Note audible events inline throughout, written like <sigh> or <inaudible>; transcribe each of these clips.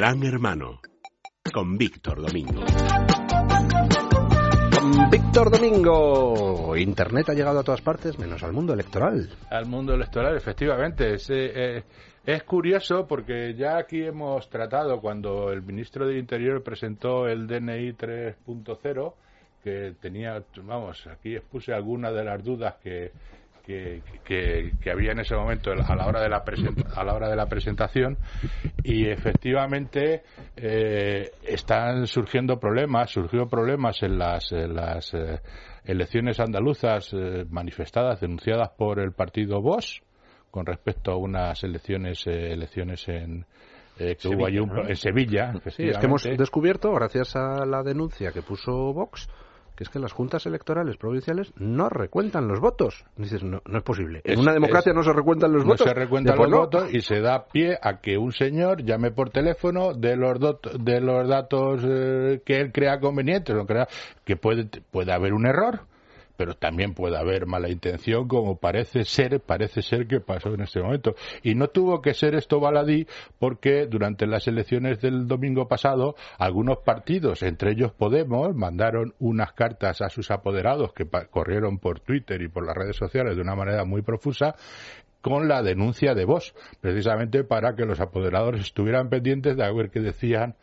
Gran Hermano con Víctor Domingo. Víctor Domingo, Internet ha llegado a todas partes menos al mundo electoral. Al mundo electoral, efectivamente. Es, eh, es curioso porque ya aquí hemos tratado cuando el ministro del Interior presentó el DNI 3.0 que tenía, vamos, aquí expuse algunas de las dudas que, que, había en ese momento a la hora de la, a la, hora de la presentación y efectivamente eh, están surgiendo problemas, surgió problemas en las, las eh, elecciones andaluzas eh, manifestadas, denunciadas por el partido Vox con respecto a unas elecciones, elecciones en, que hubo allí en Sevilla. Sí, es que hemos descubierto, gracias a la denuncia que puso Vox, que es que las juntas electorales provinciales no recuentan los votos. Dices, no, no es posible. En una democracia no se recuentan los votos. No se recuentan los votos y se da pie a que un señor llame por teléfono de los, de los datos eh, que él crea convenientes, que puede, puede haber un error pero también puede haber mala intención, como parece ser, parece ser que pasó en este momento. Y no tuvo que ser esto baladí porque durante las elecciones del domingo pasado, algunos partidos, entre ellos Podemos, mandaron unas cartas a sus apoderados que corrieron por Twitter y por las redes sociales de una manera muy profusa con la denuncia de Vox, precisamente para que los apoderados estuvieran pendientes de ver qué decían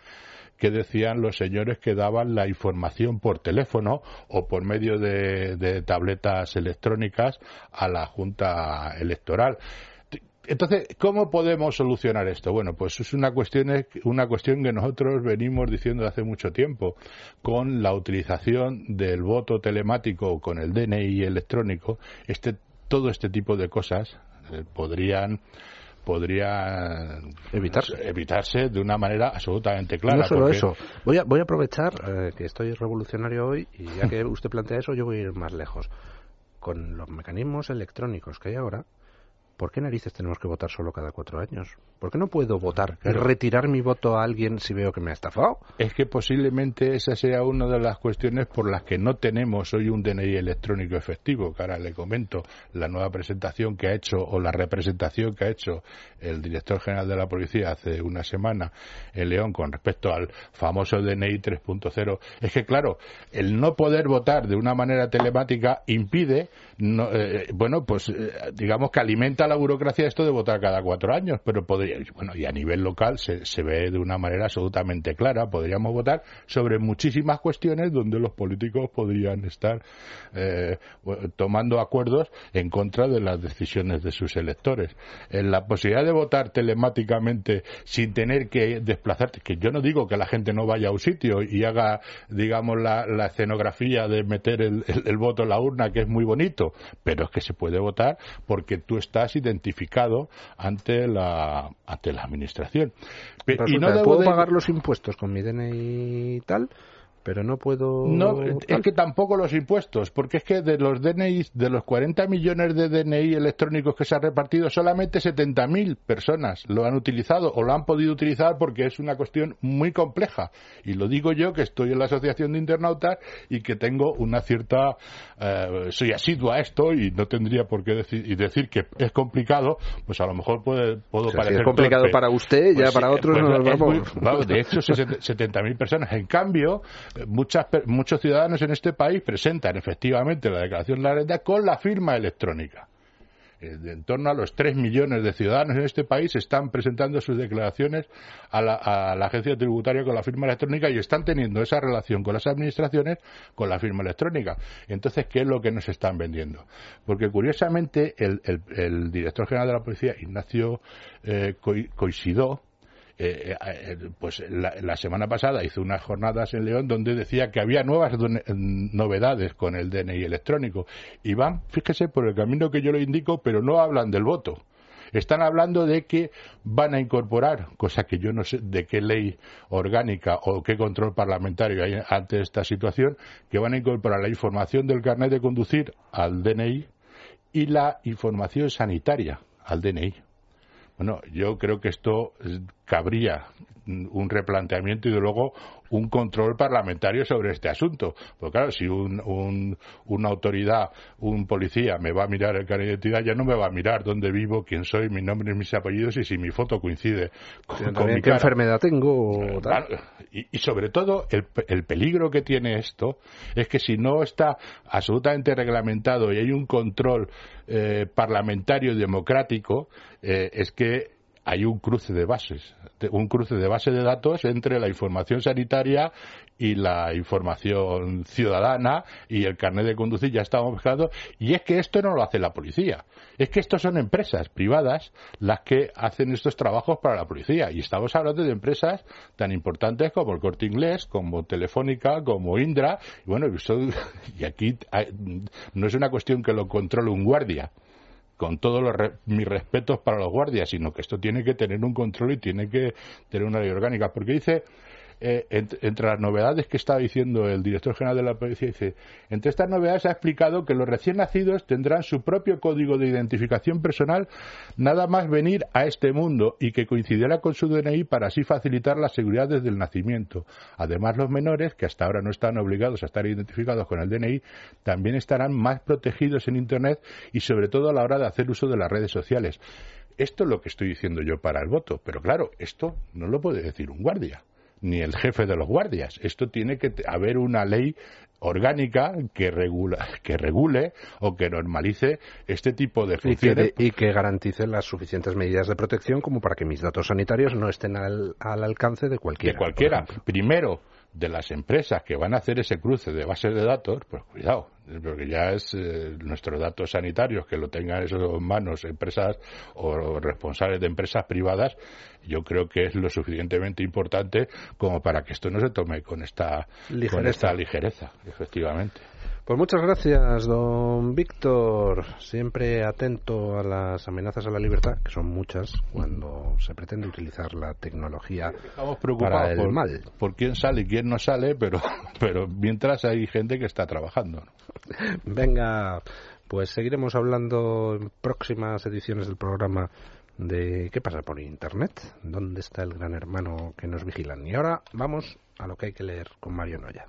que decían los señores que daban la información por teléfono o por medio de, tabletas electrónicas a la Junta Electoral. Entonces, ¿cómo podemos solucionar esto? Bueno, pues es una cuestión, una cuestión que nosotros venimos diciendo hace mucho tiempo. Con la utilización del voto telemático o con el DNI electrónico, este, todo este tipo de cosas eh, podrían podría evitarse. evitarse de una manera absolutamente clara. No solo eso. Voy a, voy a aprovechar eh, que estoy revolucionario hoy y ya que <laughs> usted plantea eso, yo voy a ir más lejos. Con los mecanismos electrónicos que hay ahora, ¿por qué narices tenemos que votar solo cada cuatro años? ¿Por qué no puedo votar? ¿Retirar mi voto a alguien si veo que me ha estafado? Es que posiblemente esa sea una de las cuestiones por las que no tenemos hoy un DNI electrónico efectivo. Que ahora le comento la nueva presentación que ha hecho o la representación que ha hecho el director general de la policía hace una semana en León con respecto al famoso DNI 3.0. Es que, claro, el no poder votar de una manera telemática impide, eh, bueno, pues eh, digamos que alimenta la burocracia esto de votar cada cuatro años, pero bueno, y a nivel local se, se ve de una manera absolutamente clara. Podríamos votar sobre muchísimas cuestiones donde los políticos podrían estar eh, tomando acuerdos en contra de las decisiones de sus electores. En la posibilidad de votar telemáticamente sin tener que desplazarte, que yo no digo que la gente no vaya a un sitio y haga, digamos, la, escenografía de meter el, el voto en la urna, que es muy bonito, pero es que se puede votar porque tú estás identificado ante la ante la administración. y no puedo pagar los impuestos con mi DNI y tal, pero no puedo. No, es que tampoco los impuestos, porque es que de los DNI, de los 40 millones de DNI electrónicos que se han repartido, solamente 70.000 personas lo han utilizado o lo han podido utilizar porque es una cuestión muy compleja. Y lo digo yo que estoy en la Asociación de Internautas y que tengo una cierta. Eh, soy asiduo a esto y no tendría por qué decir, y decir que es complicado, pues a lo mejor puede, puedo parecer. es complicado para usted, ya pues para otros pues no <laughs> vamos. de hecho, 70.000 personas. En cambio, muchos ciudadanos en este país presentan efectivamente la declaración de la renta con la firma electrónica. Eh, en torno a los 3 millones de ciudadanos en este país están presentando sus declaraciones a la, agencia tributaria con la firma electrónica y están teniendo esa relación con las administraciones con la firma electrónica. Entonces, ¿qué es lo que nos están vendiendo? Porque curiosamente el, director general de la policía, Ignacio eh, Coisidó, eh, eh, eh, pues la, semana pasada hizo unas jornadas en León donde decía que había nuevas novedades con el DNI electrónico y van, fíjese, por el camino que yo le indico, pero no hablan del voto. Están hablando de que van a incorporar, cosa que yo no sé de qué ley orgánica o qué control parlamentario hay ante esta situación, que van a incorporar la información del carnet de conducir al DNI y la información sanitaria al DNI. Bueno, yo creo que esto cabría un replanteamiento y de luego un control parlamentario sobre este asunto. Porque claro, si un, una autoridad, un policía me va a mirar el carnet de identidad, ya no me va a mirar dónde vivo, quién soy, mi nombre, mis apellidos y si mi foto coincide con, mi qué enfermedad tengo. y, sobre todo, el, el peligro que tiene esto es que si no está absolutamente reglamentado y hay un control eh, parlamentario democrático, eh, es que hay un cruce de bases, un cruce de base de datos entre la información sanitaria y la información ciudadana y el carnet de conducir ya estamos mezclados y es que esto no lo hace la policía. Es que esto son empresas privadas las que hacen estos trabajos para la policía. Y estamos hablando de empresas tan importantes como el Corte Inglés como Telefónica como Indra. Y bueno y <laughs> aquí no es una cuestión que lo controle un guardia con todos mis respetos para los guardias, sino que esto tiene que tener un control y tiene que tener una ley orgánica. Porque dice eh, entre, las novedades que estaba diciendo el director general de la policía, dice, entre estas novedades ha explicado que los recién nacidos tendrán su propio código de identificación personal nada más venir a este mundo y que coincidirá con su DNI para así facilitar la seguridad desde el nacimiento. Además, los menores, que hasta ahora no están obligados a estar identificados con el DNI, también estarán más protegidos en Internet y sobre todo a la hora de hacer uso de las redes sociales. Esto es lo que estoy diciendo yo para el voto, pero claro, esto no lo puede decir un guardia ni el jefe de los guardias. Esto tiene que haber una ley orgánica que, regula, que regule o que normalice este tipo de funciones. Y que, garantice las suficientes medidas de protección como para que mis datos sanitarios no estén al, al alcance de cualquiera. De cualquiera. Primero, de las empresas que van a hacer ese cruce de bases de datos, pues cuidado, porque ya es eh, nuestros datos sanitarios que lo tengan en manos empresas o responsables de empresas privadas, yo creo que es lo suficientemente importante como para que esto no se tome con esta con esta ligereza, efectivamente. Pues muchas gracias, don Víctor. Siempre atento a las amenazas a la libertad, que son muchas, cuando se pretende utilizar la tecnología Estamos preocupados para el mal. Por quién sale y quién no sale, pero, <laughs> pero mientras hay gente que está trabajando. Venga, pues seguiremos hablando en próximas ediciones del programa de qué pasa por Internet, dónde está el gran hermano que nos vigilan. Y ahora vamos a lo que hay que leer con Mario Noya.